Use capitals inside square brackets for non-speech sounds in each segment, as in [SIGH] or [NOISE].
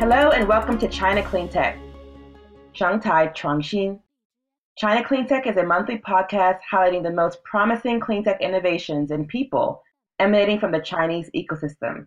Hello and welcome to China Clean Tech. Chuangxin. China Clean Tech is a monthly podcast highlighting the most promising clean tech innovations and people emanating from the Chinese ecosystem.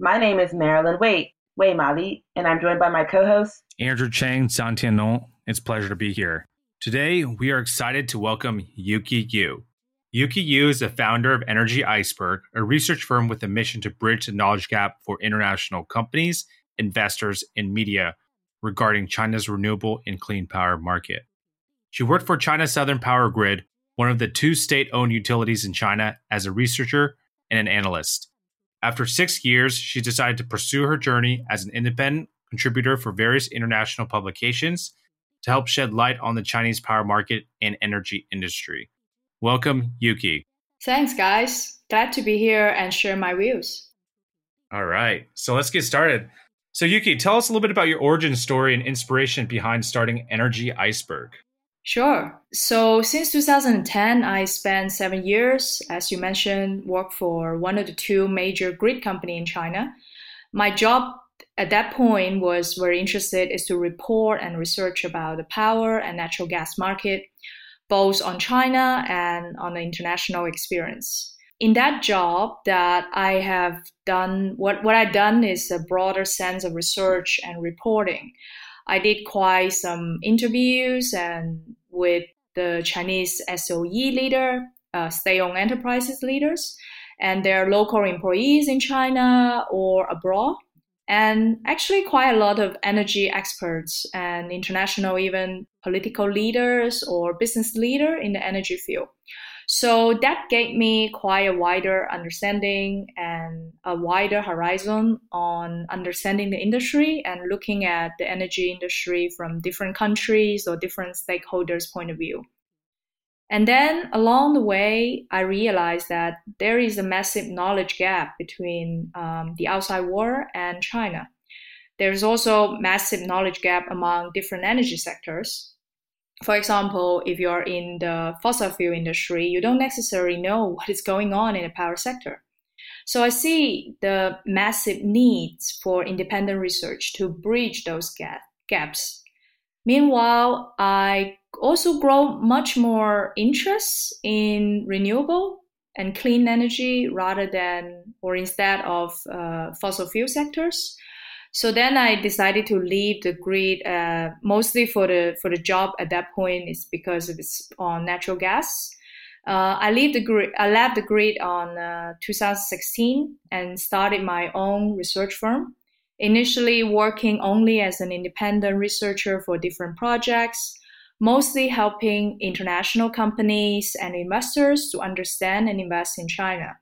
My name is Marilyn Waite, Wei Mali, and I'm joined by my co-host Andrew Chang Zhang Tiannong. It's a pleasure to be here. Today, we are excited to welcome Yuki Yu. Yuki Yu is the founder of Energy Iceberg, a research firm with a mission to bridge the knowledge gap for international companies, investors, and media regarding China's renewable and clean power market. She worked for China Southern Power Grid, one of the two state owned utilities in China, as a researcher and an analyst. After six years, she decided to pursue her journey as an independent contributor for various international publications to help shed light on the Chinese power market and energy industry. Welcome, Yuki. Thanks, guys. Glad to be here and share my views. All right, so let's get started. So, Yuki, tell us a little bit about your origin story and inspiration behind starting Energy Iceberg. Sure. So since 2010, I spent seven years, as you mentioned, work for one of the two major grid company in China. My job at that point was very interested is to report and research about the power and natural gas market, both on China and on the international experience. In that job that I have done, what, what I've done is a broader sense of research and reporting. I did quite some interviews and with the Chinese SOE leader, uh, state-owned enterprises leaders, and their local employees in China or abroad, and actually quite a lot of energy experts and international even political leaders or business leader in the energy field. So that gave me quite a wider understanding and a wider horizon on understanding the industry and looking at the energy industry from different countries or different stakeholders' point of view. And then along the way, I realized that there is a massive knowledge gap between um, the outside world and China. There's also massive knowledge gap among different energy sectors for example, if you're in the fossil fuel industry, you don't necessarily know what is going on in the power sector. So I see the massive needs for independent research to bridge those gap, gaps. Meanwhile, I also grow much more interest in renewable and clean energy rather than or instead of uh, fossil fuel sectors. So then I decided to leave the grid uh, mostly for the for the job at that point is because it's on natural gas. Uh, I leave the grid. I left the grid on uh, 2016 and started my own research firm. Initially, working only as an independent researcher for different projects, mostly helping international companies and investors to understand and invest in China.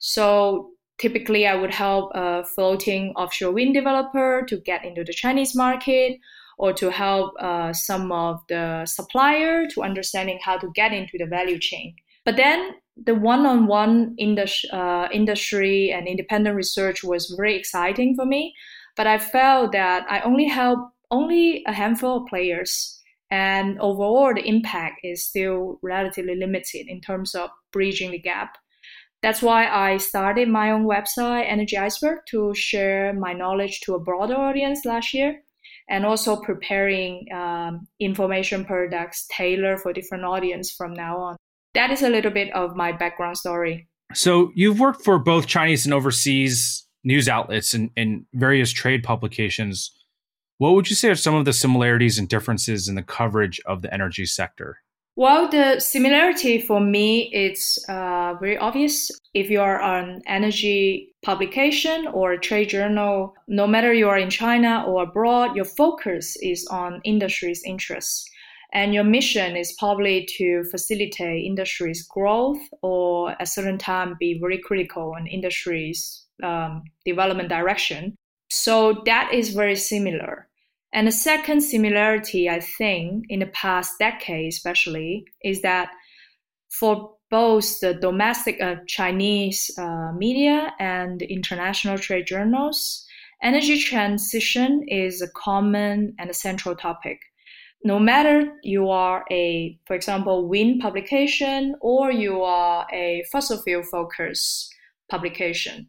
So typically I would help a floating offshore wind developer to get into the Chinese market or to help uh, some of the supplier to understanding how to get into the value chain. But then the one-on-one indus- uh, industry and independent research was very exciting for me. But I felt that I only help only a handful of players, and overall the impact is still relatively limited in terms of bridging the gap. That's why I started my own website, Energy Iceberg, to share my knowledge to a broader audience last year, and also preparing um, information products tailored for different audience from now on. That is a little bit of my background story. So you've worked for both Chinese and overseas news outlets and, and various trade publications. What would you say are some of the similarities and differences in the coverage of the energy sector? Well, the similarity for me is uh, very obvious. If you are an energy publication or a trade journal, no matter you are in China or abroad, your focus is on industry's interests. And your mission is probably to facilitate industry's growth or at a certain time be very critical on industry's um, development direction. So that is very similar. And the second similarity, I think, in the past decade especially, is that for both the domestic uh, Chinese uh, media and international trade journals, energy transition is a common and a central topic. No matter you are a, for example, wind publication or you are a fossil fuel focused publication,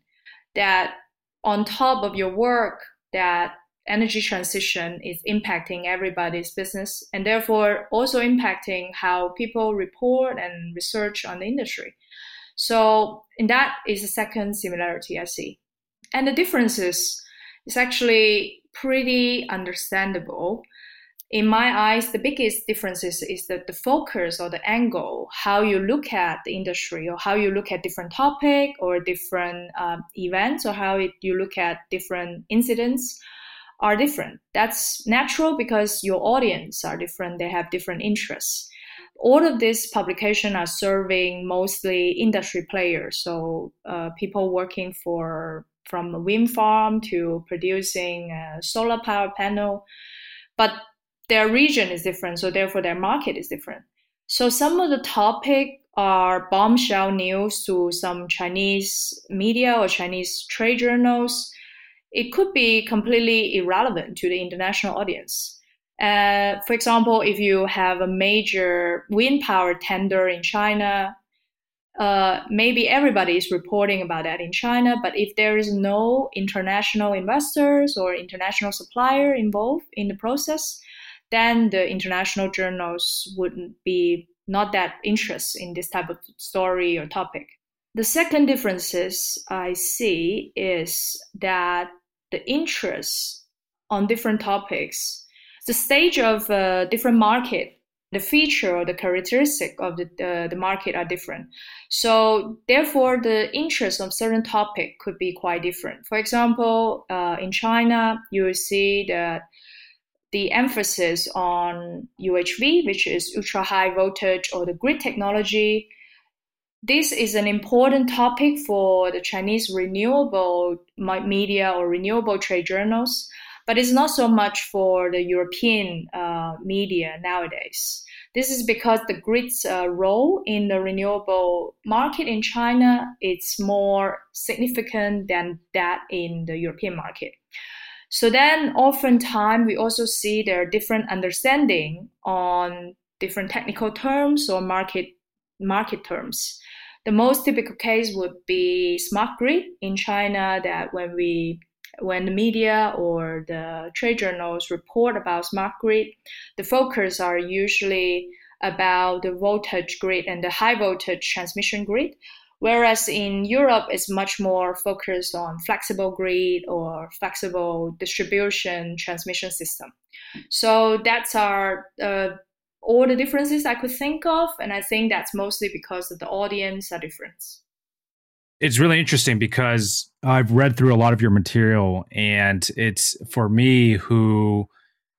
that on top of your work, that energy transition is impacting everybody's business and therefore also impacting how people report and research on the industry. So, and that is the second similarity I see. And the differences is actually pretty understandable in my eyes, the biggest differences is that the focus or the angle, how you look at the industry or how you look at different topic or different um, events or how it, you look at different incidents are different. That's natural because your audience are different. They have different interests. All of these publications are serving mostly industry players, so uh, people working for from a wind farm to producing solar power panel. But their region is different, so therefore their market is different. So some of the topic are bombshell news to some Chinese media or Chinese trade journals. It could be completely irrelevant to the international audience. Uh, for example, if you have a major wind power tender in China, uh, maybe everybody is reporting about that in China, but if there is no international investors or international supplier involved in the process, then the international journals wouldn't be not that interested in this type of story or topic. The second differences I see is that the interest on different topics, the stage of a different market, the feature or the characteristic of the, the, the market are different. So therefore, the interest of certain topic could be quite different. For example, uh, in China, you will see that the emphasis on UHV, which is ultra high voltage or the grid technology. This is an important topic for the Chinese renewable media or renewable trade journals, but it's not so much for the European uh, media nowadays. This is because the grid's uh, role in the renewable market in China is more significant than that in the European market. So then oftentimes we also see there are different understanding on different technical terms or market market terms. The most typical case would be smart grid in China that when we when the media or the trade journals report about smart grid, the focus are usually about the voltage grid and the high voltage transmission grid, Whereas in Europe, it's much more focused on flexible grid or flexible distribution transmission system. So that's our uh, all the differences I could think of, and I think that's mostly because of the audience are different. It's really interesting because I've read through a lot of your material, and it's for me who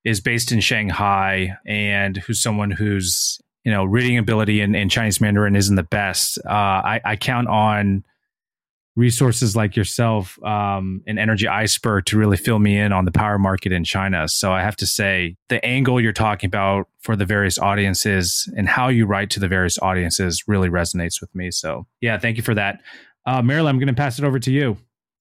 is based in Shanghai and who's someone who's you know, reading ability in, in Chinese Mandarin isn't the best. Uh, I, I count on resources like yourself um, and Energy Iceberg to really fill me in on the power market in China. So I have to say, the angle you're talking about for the various audiences and how you write to the various audiences really resonates with me. So yeah, thank you for that. Uh, Marilyn, I'm going to pass it over to you.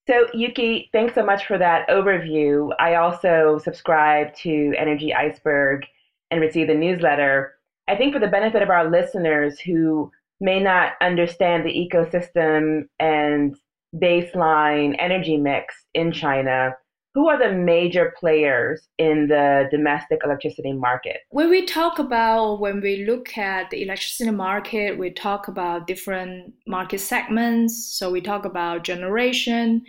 So, Yuki, thanks so much for that overview. I also subscribe to Energy Iceberg and receive the newsletter. I think for the benefit of our listeners who may not understand the ecosystem and baseline energy mix in China, who are the major players in the domestic electricity market? When we talk about, when we look at the electricity market, we talk about different market segments. So we talk about generation,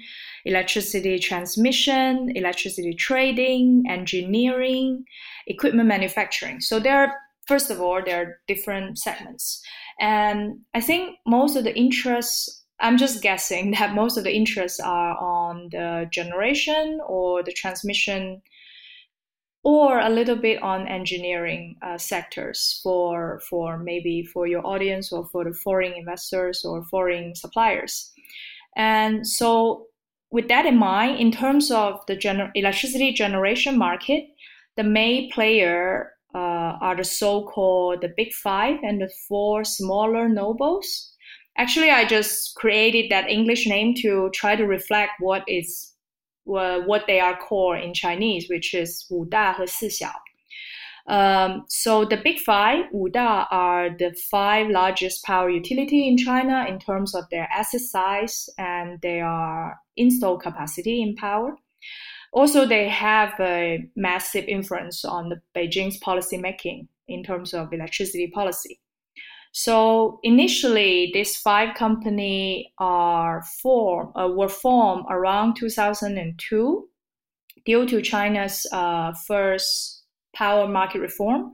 electricity transmission, electricity trading, engineering, equipment manufacturing. So there are first of all, there are different segments. And I think most of the interests, I'm just guessing [LAUGHS] that most of the interests are on the generation or the transmission or a little bit on engineering uh, sectors for for maybe for your audience or for the foreign investors or foreign suppliers and so with that in mind in terms of the gener- electricity generation market the main player uh, are the so-called the big five and the four smaller nobles actually i just created that english name to try to reflect what is uh, what they are called in chinese which is wu da si xiao um, so the big five, WUDA, are the five largest power utility in China in terms of their asset size and their installed capacity in power. Also, they have a massive influence on the Beijing's policy making in terms of electricity policy. So initially, these five companies are formed uh, were formed around 2002 due to China's uh, first power market reform.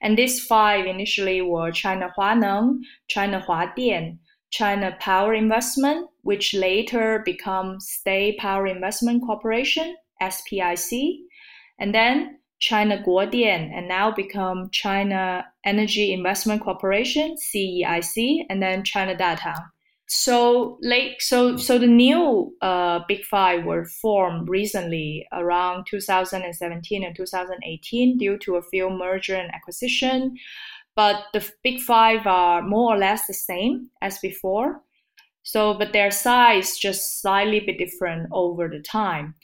And these five initially were China Huaneng, China Huadian, China Power Investment, which later became State Power Investment Corporation, SPIC, and then China Guodian, and now become China Energy Investment Corporation, CEIC, and then China Datang. So late, so so the new uh, Big Five were formed recently around 2017 and 2018 due to a few merger and acquisition, but the Big Five are more or less the same as before. So, but their size just slightly bit different over the time.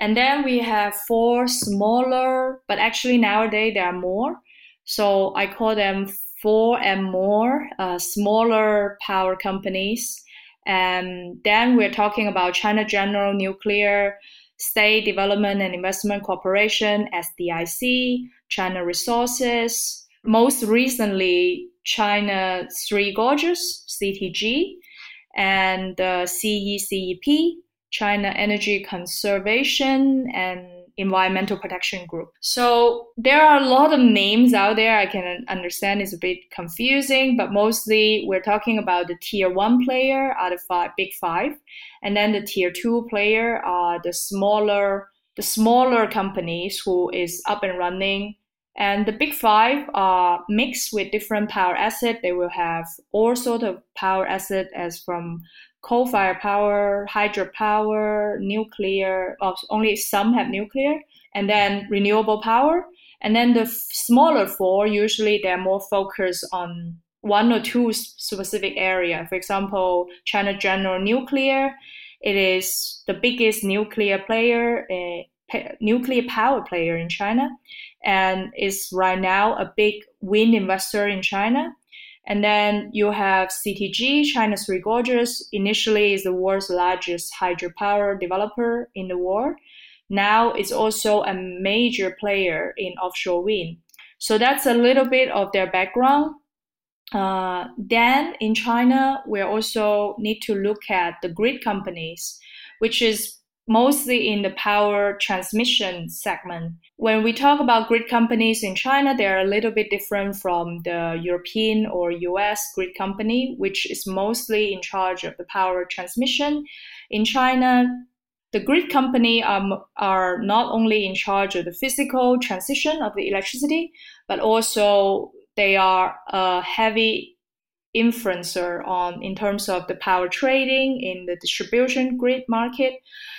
And then we have four smaller, but actually nowadays there are more. So I call them four and more uh, smaller power companies. And then we're talking about China General Nuclear, State Development and Investment Corporation, SDIC, China Resources, most recently China Three Gorges, CTG, and uh, CECEP, China Energy Conservation and Environmental Protection Group. So there are a lot of names out there. I can understand it's a bit confusing, but mostly we're talking about the tier one player are the five, big five, and then the tier two player are the smaller the smaller companies who is up and running. And the big five are mixed with different power asset. They will have all sort of power asset as from coal-fired power, hydropower, nuclear. Oh, only some have nuclear, and then renewable power. And then the f- smaller four usually they're more focused on one or two specific area. For example, China General Nuclear. It is the biggest nuclear player, uh, nuclear power player in China, and is right now a big wind investor in China. And then you have CTG, China Three Gorges. Initially, is the world's largest hydropower developer in the world. Now it's also a major player in offshore wind. So that's a little bit of their background. Uh, then in China, we also need to look at the grid companies, which is mostly in the power transmission segment. When we talk about grid companies in China, they're a little bit different from the European or US grid company, which is mostly in charge of the power transmission. In China, the grid company are, are not only in charge of the physical transition of the electricity, but also they are a heavy influencer on in terms of the power trading in the distribution grid market.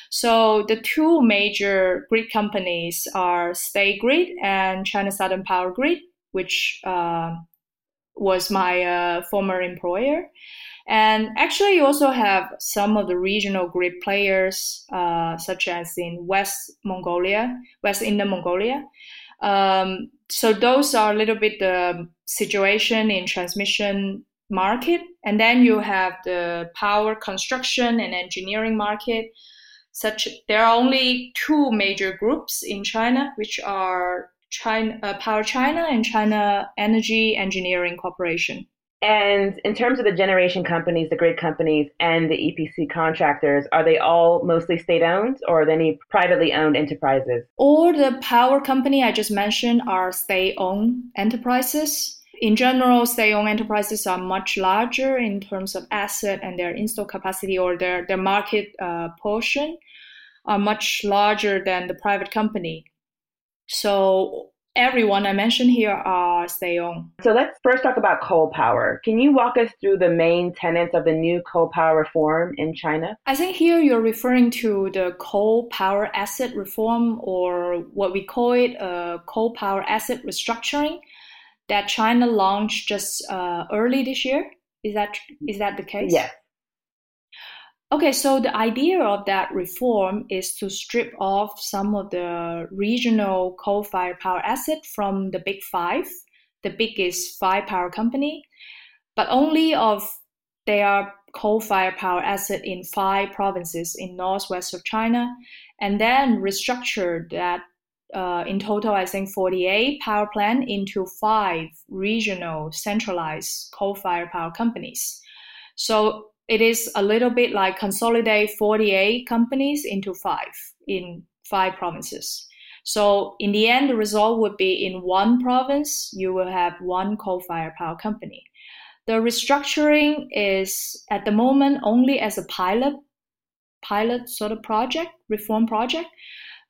So the two major grid companies are State Grid and China Southern Power Grid, which uh, was my uh, former employer. And actually, you also have some of the regional grid players, uh, such as in West Mongolia, West Inner Mongolia. Um, so those are a little bit the situation in transmission market. And then you have the power construction and engineering market, such there are only two major groups in China, which are China uh, Power China and China Energy Engineering Corporation. And in terms of the generation companies, the grid companies, and the EPC contractors, are they all mostly state owned or are there any privately owned enterprises? All the power company I just mentioned are state owned enterprises in general, state-owned enterprises are much larger in terms of asset and their install capacity or their, their market uh, portion are much larger than the private company. So everyone I mentioned here are state-owned. So let's first talk about coal power. Can you walk us through the main tenets of the new coal power reform in China? I think here you're referring to the coal power asset reform or what we call it a uh, coal power asset restructuring that China launched just uh, early this year. Is that is that the case? Yes. Okay, so the idea of that reform is to strip off some of the regional coal-fired power asset from the big five, the biggest five power company, but only of their coal-fired power asset in five provinces in northwest of China, and then restructure that uh, in total, I think 48 power plant into five regional centralized coal-fired power companies. So it is a little bit like consolidate 48 companies into five in five provinces. So in the end, the result would be in one province, you will have one coal-fired power company. The restructuring is at the moment only as a pilot, pilot sort of project, reform project,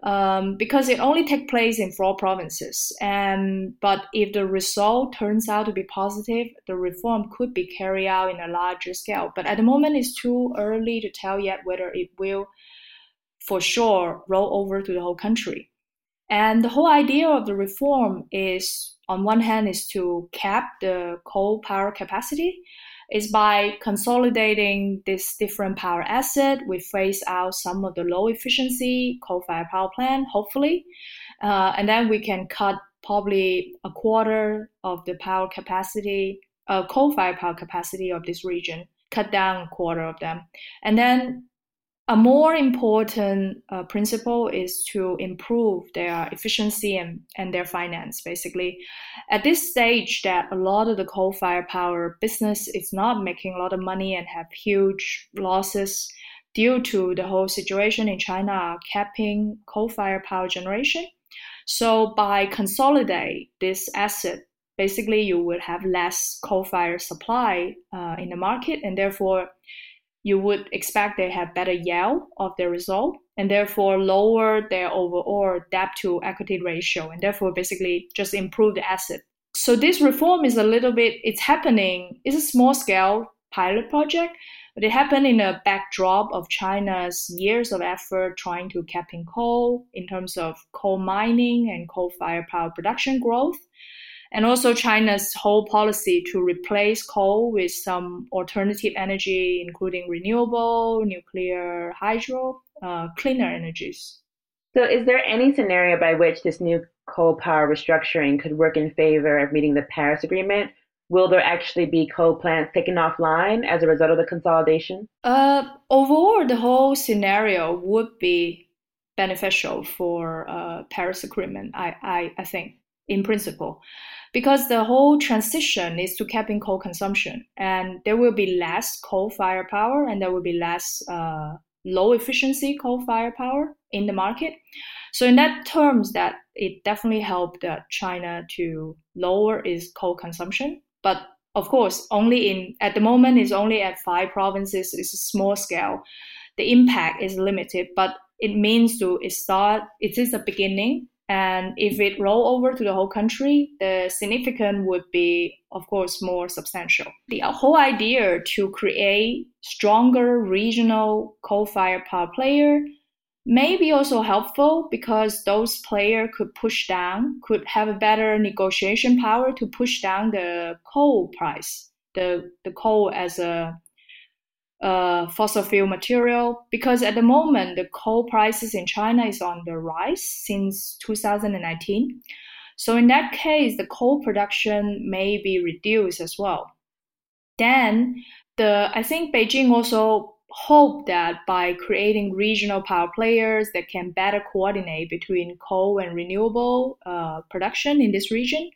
um, because it only takes place in four provinces. And but if the result turns out to be positive, the reform could be carried out in a larger scale. But at the moment, it's too early to tell yet whether it will, for sure, roll over to the whole country. And the whole idea of the reform is, on one hand, is to cap the coal power capacity. Is by consolidating this different power asset, we phase out some of the low efficiency coal-fired power plant, hopefully, uh, and then we can cut probably a quarter of the power capacity, uh, coal-fired power capacity of this region, cut down a quarter of them, and then a more important uh, principle is to improve their efficiency and, and their finance basically. At this stage that a lot of the coal-fired power business is not making a lot of money and have huge losses due to the whole situation in china capping coal-fired power generation. So by consolidate this asset basically you would have less coal-fired supply uh, in the market and therefore you would expect they have better yield of their result and therefore lower their overall debt to equity ratio and therefore basically just improve the asset. So this reform is a little bit it's happening, it's a small scale pilot project, but it happened in a backdrop of China's years of effort trying to cap in coal in terms of coal mining and coal fired power production growth and also China's whole policy to replace coal with some alternative energy, including renewable, nuclear, hydro, uh, cleaner energies. So, is there any scenario by which this new coal power restructuring could work in favor of meeting the Paris Agreement? Will there actually be coal plants taken offline as a result of the consolidation? Uh, overall, the whole scenario would be beneficial for uh, Paris Agreement. I, I, I think, in principle because the whole transition is to capping coal consumption. And there will be less coal fire power and there will be less uh, low efficiency coal fire power in the market. So in that terms that it definitely helped uh, china to lower its coal consumption. But of course only in at the moment is only at five provinces it's a small scale. The impact is limited but it means to start it is a beginning and if it roll over to the whole country, the significance would be, of course, more substantial. The whole idea to create stronger regional coal-fired power player may be also helpful because those players could push down, could have a better negotiation power to push down the coal price, the, the coal as a uh, fossil fuel material because at the moment the coal prices in China is on the rise since 2019. So in that case, the coal production may be reduced as well. Then the I think Beijing also hope that by creating regional power players that can better coordinate between coal and renewable uh, production in this region,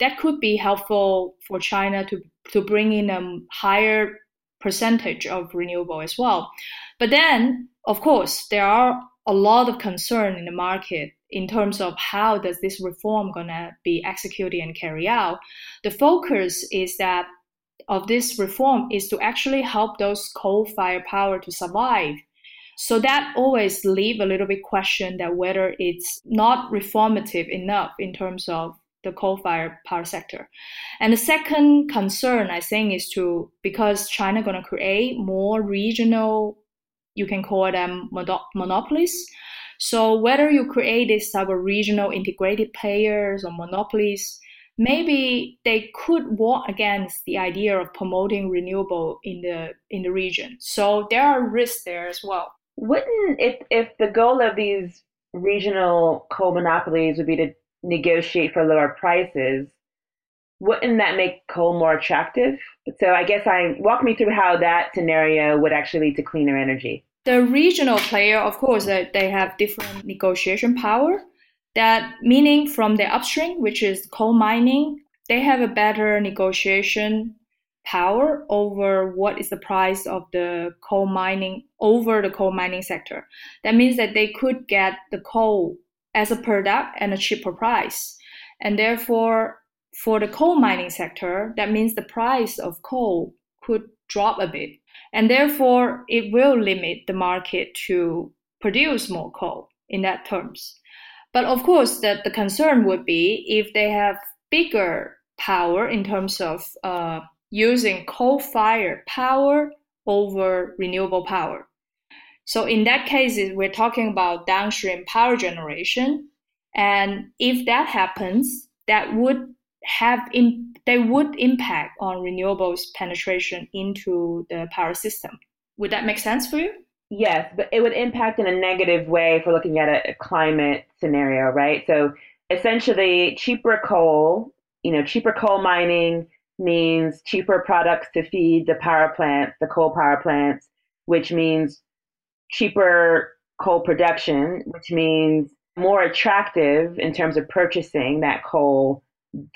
that could be helpful for China to to bring in a higher percentage of renewable as well. But then, of course, there are a lot of concern in the market in terms of how does this reform gonna be executed and carried out. The focus is that of this reform is to actually help those coal-fired power to survive. So that always leave a little bit question that whether it's not reformative enough in terms of the coal-fired power sector. And the second concern, I think, is to because China going to create more regional, you can call them monopolies. So whether you create this type of regional integrated players or monopolies, maybe they could war against the idea of promoting renewable in the in the region. So there are risks there as well. Wouldn't if if the goal of these regional coal monopolies would be to negotiate for lower prices, wouldn't that make coal more attractive? So I guess I walk me through how that scenario would actually lead to cleaner energy. The regional player, of course, uh, they have different negotiation power. That meaning from the upstream, which is coal mining, they have a better negotiation power over what is the price of the coal mining over the coal mining sector. That means that they could get the coal as a product and a cheaper price. And therefore, for the coal mining sector, that means the price of coal could drop a bit. And therefore, it will limit the market to produce more coal in that terms. But of course, the, the concern would be if they have bigger power in terms of uh, using coal fired power over renewable power. So in that case, we're talking about downstream power generation. And if that happens, that would have in, they would impact on renewables penetration into the power system. Would that make sense for you? Yes, but it would impact in a negative way if we're looking at a, a climate scenario, right? So essentially, cheaper coal, you know, cheaper coal mining means cheaper products to feed the power plants, the coal power plants, which means cheaper coal production, which means more attractive in terms of purchasing that coal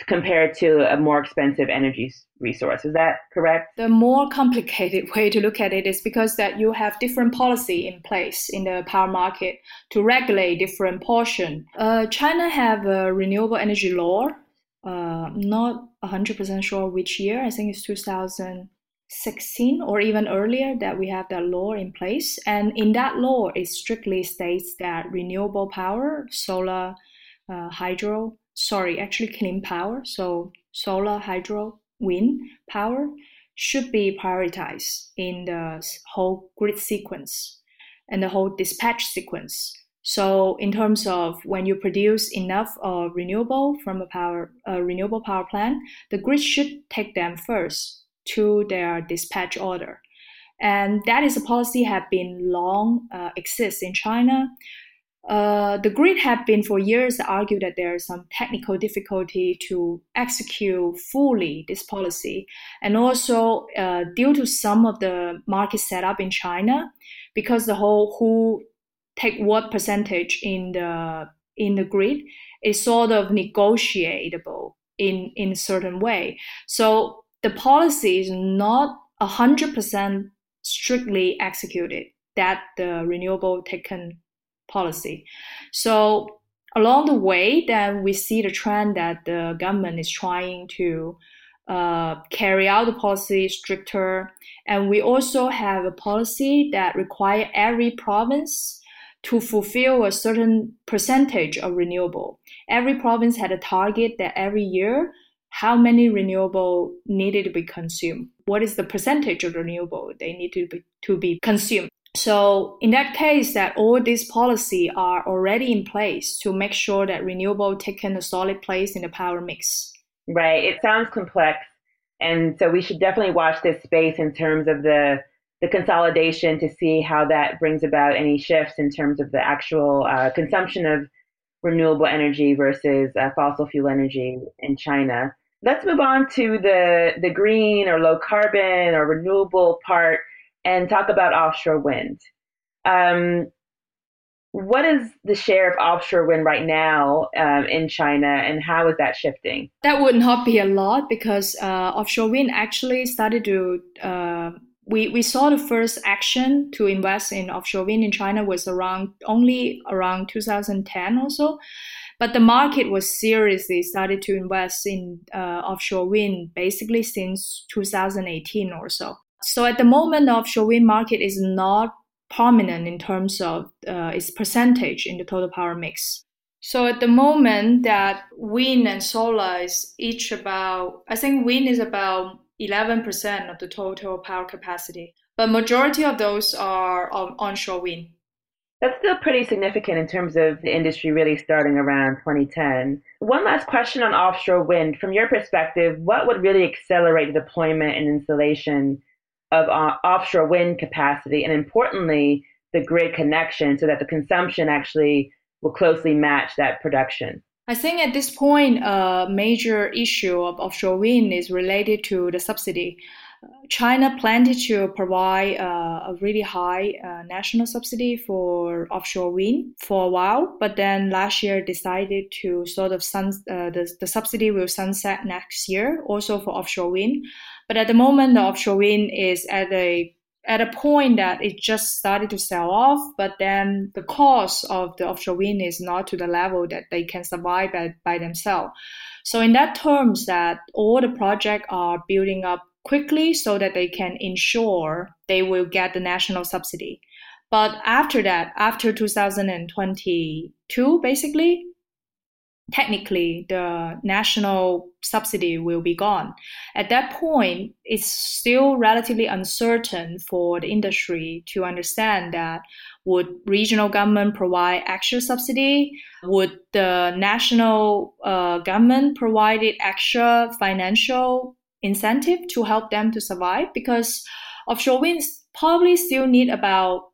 compared to a more expensive energy resource. Is that correct? The more complicated [LAUGHS] way to look at it is because that you have different policy in place in the power market to regulate different portion. Uh, China have a renewable energy law uh, not 100% sure which year. I think it's 2016 or even earlier that we have that law in place. And in that law, it strictly states that renewable power, solar, uh, hydro, sorry, actually clean power, so solar, hydro, wind power should be prioritized in the whole grid sequence and the whole dispatch sequence. So in terms of when you produce enough of renewable from a power a renewable power plant, the grid should take them first to their dispatch order. And that is a policy have been long uh, exists in China. Uh, the grid have been for years argued that there is some technical difficulty to execute fully this policy, and also uh, due to some of the market setup in China, because the whole who take what percentage in the in the grid is sort of negotiable in in a certain way. So the policy is not hundred percent strictly executed. That the renewable taken policy. So along the way, then we see the trend that the government is trying to uh, carry out the policy stricter, and we also have a policy that require every province to fulfill a certain percentage of renewable. Every province had a target that every year how many renewable needed to be consumed. What is the percentage of renewable they need to be, to be consumed? So in that case, that all these policy are already in place to make sure that renewable taken a solid place in the power mix. Right. It sounds complex. And so we should definitely watch this space in terms of the the consolidation to see how that brings about any shifts in terms of the actual uh, consumption of renewable energy versus uh, fossil fuel energy in China. Let's move on to the the green or low carbon or renewable part and talk about offshore wind. Um, what is the share of offshore wind right now um, in China, and how is that shifting? That would not be a lot because uh, offshore wind actually started to uh, we, we saw the first action to invest in offshore wind in China was around only around 2010 or so. But the market was seriously started to invest in uh, offshore wind basically since 2018 or so. So at the moment, the offshore wind market is not prominent in terms of uh, its percentage in the total power mix. So at the moment that wind and solar is each about, I think wind is about 11% of the total power capacity, but majority of those are on onshore wind. That's still pretty significant in terms of the industry really starting around 2010. One last question on offshore wind. From your perspective, what would really accelerate the deployment and installation of uh, offshore wind capacity and importantly, the grid connection so that the consumption actually will closely match that production? I think at this point, a major issue of offshore wind is related to the subsidy. China planned to provide uh, a really high uh, national subsidy for offshore wind for a while, but then last year decided to sort of sun, uh, the, the subsidy will sunset next year, also for offshore wind. But at the moment, the offshore wind is at a at a point that it just started to sell off, but then the cost of the offshore wind is not to the level that they can survive by, by themselves. So in that terms that all the projects are building up quickly so that they can ensure they will get the national subsidy. But after that, after 2022, basically, technically the national subsidy will be gone. At that point, it's still relatively uncertain for the industry to understand that would regional government provide extra subsidy? Would the national uh, government provide extra financial incentive to help them to survive? Because offshore winds probably still need about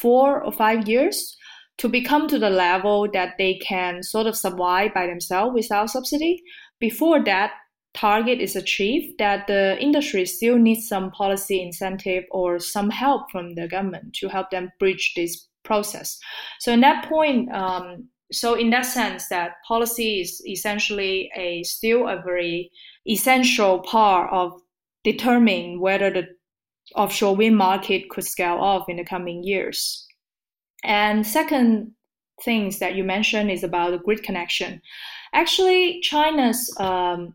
four or five years to become to the level that they can sort of survive by themselves without subsidy. Before that target is achieved, that the industry still needs some policy incentive or some help from the government to help them bridge this process. So in that point, um, so in that sense, that policy is essentially a still a very essential part of determining whether the offshore wind market could scale off in the coming years. And second things that you mentioned is about the grid connection. Actually, China's um,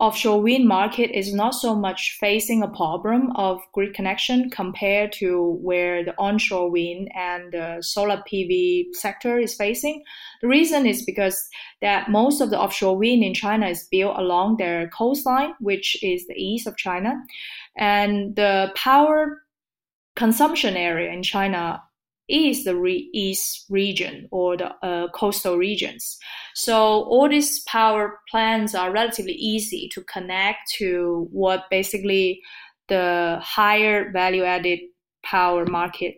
offshore wind market is not so much facing a problem of grid connection compared to where the onshore wind and the solar PV sector is facing. The reason is because that most of the offshore wind in China is built along their coastline, which is the east of China, and the power consumption area in China is the re- east region or the uh, coastal regions. So all these power plants are relatively easy to connect to what basically the higher value added power market.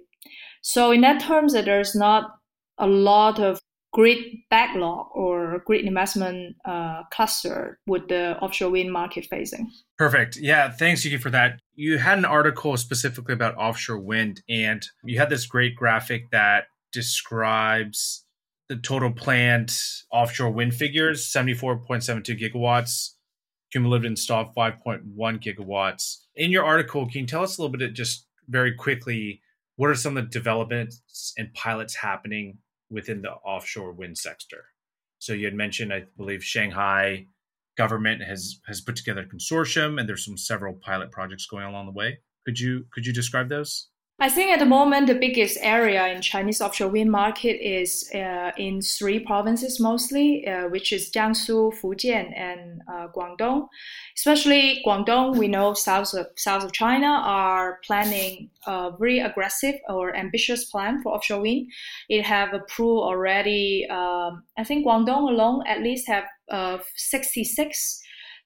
So in that terms, there's not a lot of grid backlog or grid investment uh, cluster with the offshore wind market facing. Perfect. Yeah, thanks, Yuki, for that. You had an article specifically about offshore wind, and you had this great graphic that describes the total planned offshore wind figures 74.72 gigawatts, cumulative installed 5.1 gigawatts. In your article, can you tell us a little bit, just very quickly, what are some of the developments and pilots happening within the offshore wind sector. So you had mentioned, I believe, Shanghai government has has put together a consortium, and there's some several pilot projects going along the way. Could you could you describe those? I think at the moment the biggest area in Chinese offshore wind market is uh, in three provinces mostly, uh, which is Jiangsu, Fujian, and uh, Guangdong. Especially Guangdong, we know south of south of China are planning a very aggressive or ambitious plan for offshore wind. It have approved already. Um, I think Guangdong alone at least have uh, 66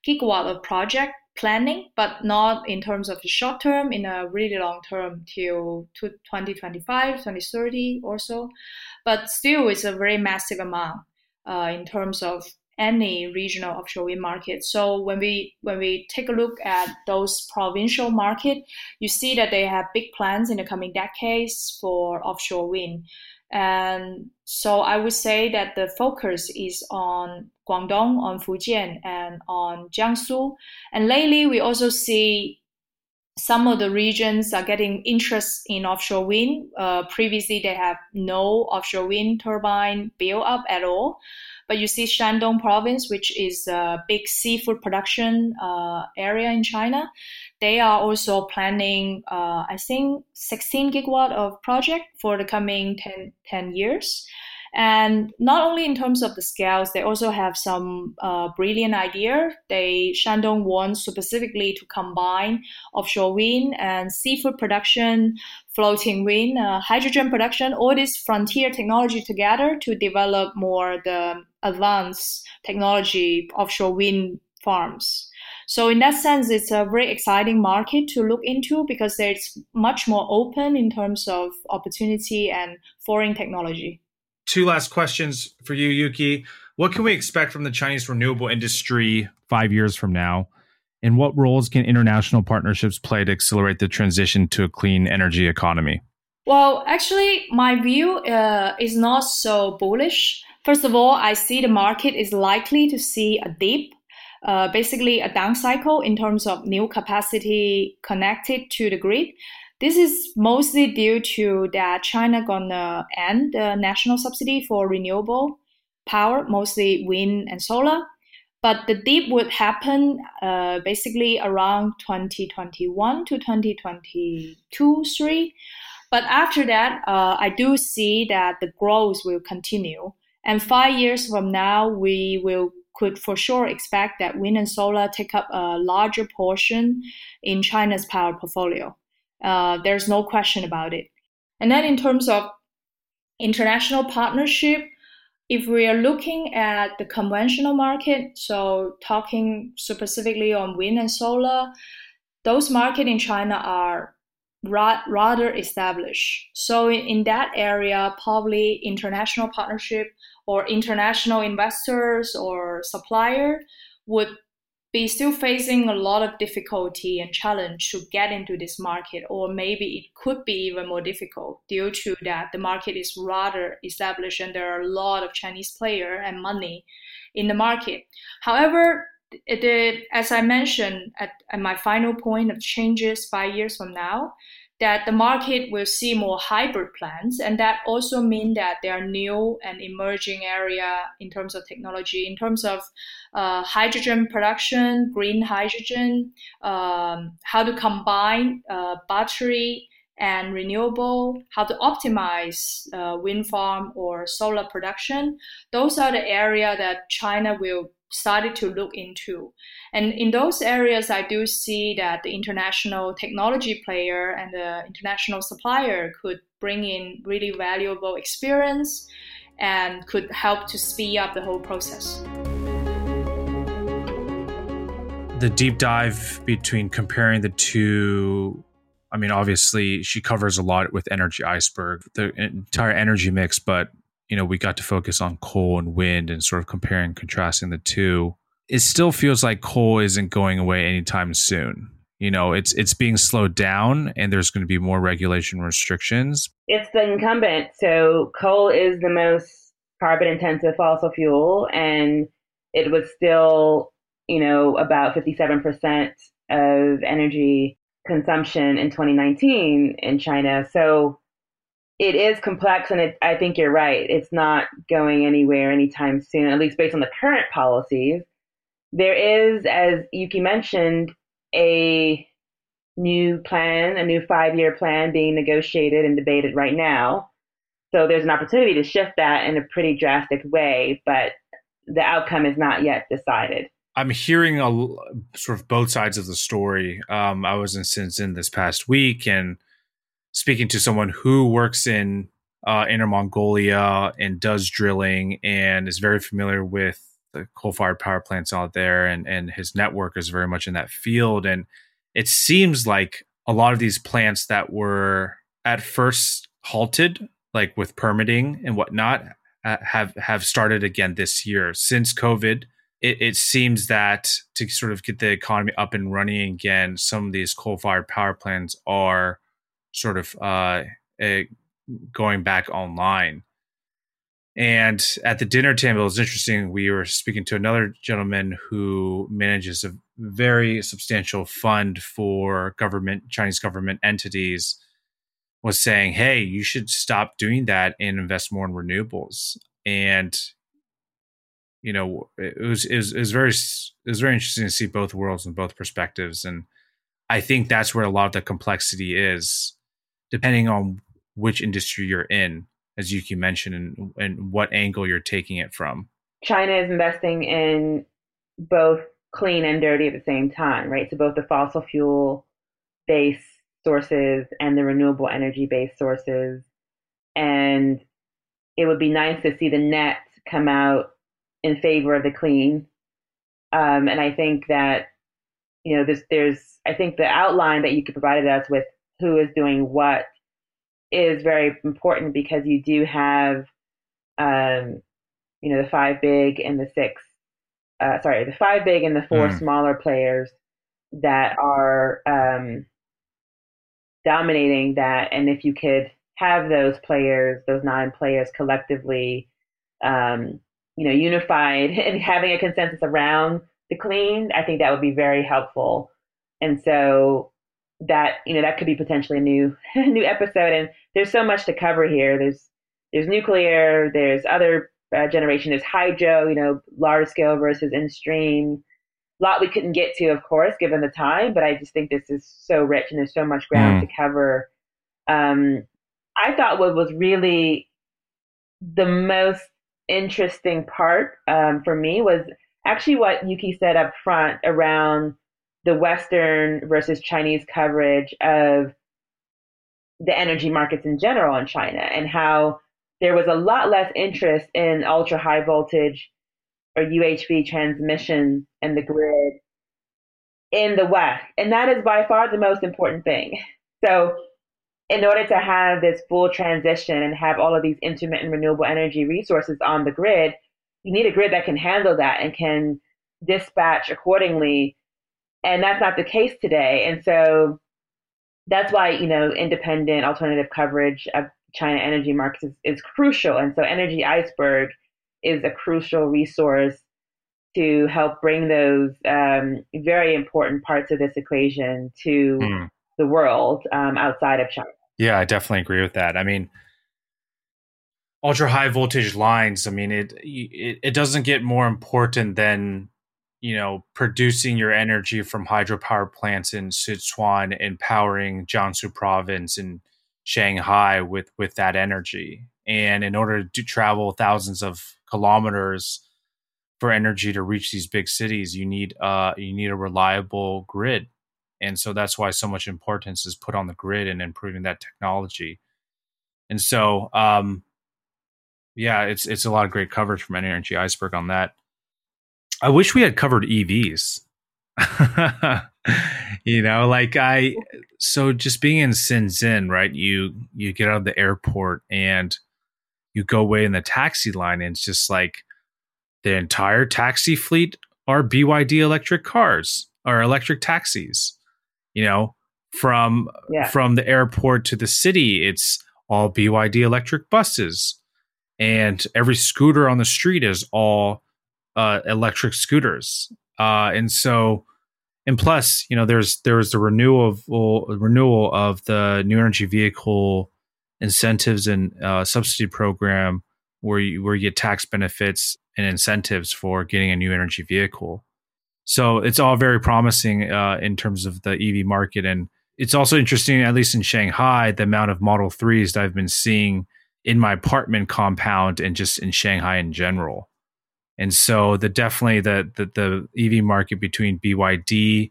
gigawatt of project planning, but not in terms of the short term, in a really long term till 2025, 2030 or so. But still, it's a very massive amount uh, in terms of any regional offshore wind market. So when we when we take a look at those provincial market, you see that they have big plans in the coming decades for offshore wind. And so I would say that the focus is on Guangdong, on Fujian, and on Jiangsu. And lately, we also see some of the regions are getting interest in offshore wind. Uh, previously, they have no offshore wind turbine built up at all. But you see Shandong province, which is a big seafood production uh, area in China, they are also planning, uh, I think, 16 gigawatt of project for the coming 10, 10 years. And not only in terms of the scales, they also have some uh, brilliant idea. They Shandong wants specifically to combine offshore wind and seafood production, floating wind, uh, hydrogen production, all this frontier technology together to develop more the advanced technology offshore wind farms. So in that sense, it's a very exciting market to look into because it's much more open in terms of opportunity and foreign technology two last questions for you, Yuki. What can we expect from the Chinese renewable industry five years from now? And what roles can international partnerships play to accelerate the transition to a clean energy economy? Well, actually, my view uh, is not so bullish. First of all, I see the market is likely to see a dip, uh, basically a down cycle in terms of new capacity connected to the grid. This is mostly due to that China gonna end the national subsidy for renewable power, mostly wind and solar. But the dip would happen uh, basically around 2021 to 2022, three. But after that, uh, I do see that the growth will continue. And five years from now, we will could for sure expect that wind and solar take up a larger portion in China's power portfolio. Uh, there's no question about it. And then in terms of international partnership, if we are looking at the conventional market, so talking specifically on wind and solar, those markets in China are ra- rather established. So in that area, probably international partnership or international investors or supplier would be still facing a lot of difficulty and challenge to get into this market or maybe it could be even more difficult due to that the market is rather established and there are a lot of chinese player and money in the market. However the, as i mentioned at, at my final point of changes five years from now that the market will see more hybrid plants and that also mean that there are new and emerging area in terms of technology in terms of uh, hydrogen production green hydrogen um, how to combine uh, battery and renewable how to optimize uh, wind farm or solar production. Those are the area that china will started to look into. And in those areas, I do see that the international technology player and the international supplier could bring in really valuable experience and could help to speed up the whole process. The deep dive between comparing the two I mean, obviously, she covers a lot with Energy Iceberg, the entire energy mix, but you know, we got to focus on coal and wind and sort of comparing and contrasting the two. It still feels like coal isn't going away anytime soon. You know, it's it's being slowed down and there's going to be more regulation restrictions. It's the incumbent. So coal is the most carbon intensive fossil fuel and it was still, you know, about 57% of energy consumption in 2019 in China. So it is complex, and it, I think you're right. It's not going anywhere anytime soon, at least based on the current policies. There is, as Yuki mentioned, a new plan, a new five year plan being negotiated and debated right now. So there's an opportunity to shift that in a pretty drastic way, but the outcome is not yet decided. I'm hearing a sort of both sides of the story. Um, I was in Shenzhen this past week, and speaking to someone who works in uh, Inner Mongolia and does drilling and is very familiar with the coal-fired power plants out there, and and his network is very much in that field. And it seems like a lot of these plants that were at first halted, like with permitting and whatnot, uh, have have started again this year since COVID. It, it, seems that to sort of get the economy up and running again, some of these coal-fired power plants are sort of uh, a, going back online. And at the dinner table, it was interesting. We were speaking to another gentleman who manages a very substantial fund for government, Chinese government entities, was saying, "Hey, you should stop doing that and invest more in renewables." And you know, it was it was, it was very it was very interesting to see both worlds and both perspectives. And I think that's where a lot of the complexity is depending on which industry you're in, as Yuki mentioned, and, and what angle you're taking it from. China is investing in both clean and dirty at the same time, right? So both the fossil fuel based sources and the renewable energy based sources. And it would be nice to see the net come out in favor of the clean. Um, and I think that, you know, there's, there's, I think the outline that you could provide us with who is doing what is very important because you do have um, you know, the five big and the six, uh, sorry, the five big and the four mm. smaller players that are um, dominating that. And if you could have those players, those nine players collectively, um, you know, unified [LAUGHS] and having a consensus around the clean, I think that would be very helpful. And so that you know that could be potentially a new [LAUGHS] new episode. And there's so much to cover here. There's there's nuclear, there's other uh, generation, there's hydro, you know, large scale versus in stream. A lot we couldn't get to, of course, given the time, but I just think this is so rich and there's so much ground mm. to cover. Um, I thought what was really the most interesting part um, for me was actually what Yuki said up front around the Western versus Chinese coverage of the energy markets in general in China and how there was a lot less interest in ultra high voltage or UHV transmission and the grid in the West. And that is by far the most important thing. So, in order to have this full transition and have all of these intermittent renewable energy resources on the grid, you need a grid that can handle that and can dispatch accordingly. And that's not the case today. And so that's why, you know, independent alternative coverage of China energy markets is, is crucial. And so Energy Iceberg is a crucial resource to help bring those um, very important parts of this equation to mm. the world um, outside of China. Yeah, I definitely agree with that. I mean, ultra high voltage lines. I mean, it, it it doesn't get more important than you know producing your energy from hydropower plants in Sichuan and powering Jiangsu province and Shanghai with with that energy. And in order to travel thousands of kilometers for energy to reach these big cities, you need uh you need a reliable grid. And so that's why so much importance is put on the grid and improving that technology. And so um yeah, it's it's a lot of great coverage from Energy Iceberg on that. I wish we had covered EVs. [LAUGHS] you know, like I so just being in Shenzhen, right? You you get out of the airport and you go away in the taxi line, and it's just like the entire taxi fleet are BYD electric cars or electric taxis. You know, from yeah. from the airport to the city, it's all BYD electric buses, and every scooter on the street is all uh, electric scooters. Uh, and so and plus, you know, there's there's the renewal of well, renewal of the new energy vehicle incentives and uh, subsidy program where you where you get tax benefits and incentives for getting a new energy vehicle. So it's all very promising uh, in terms of the EV market, and it's also interesting, at least in Shanghai, the amount of Model Threes that I've been seeing in my apartment compound and just in Shanghai in general. And so the definitely the, the the EV market between BYD,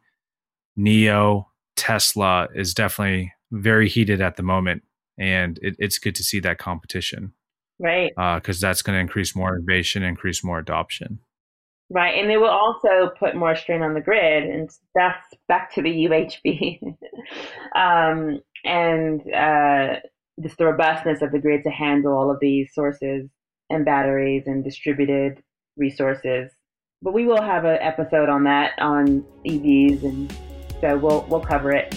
NIO, Tesla is definitely very heated at the moment, and it, it's good to see that competition, right? Because uh, that's going to increase more innovation, increase more adoption, right? And it will also put more strain on the grid, and that's back to the UHV [LAUGHS] um, and uh, just the robustness of the grid to handle all of these sources and batteries and distributed resources. But we will have an episode on that on EVs, and so we'll we'll cover it.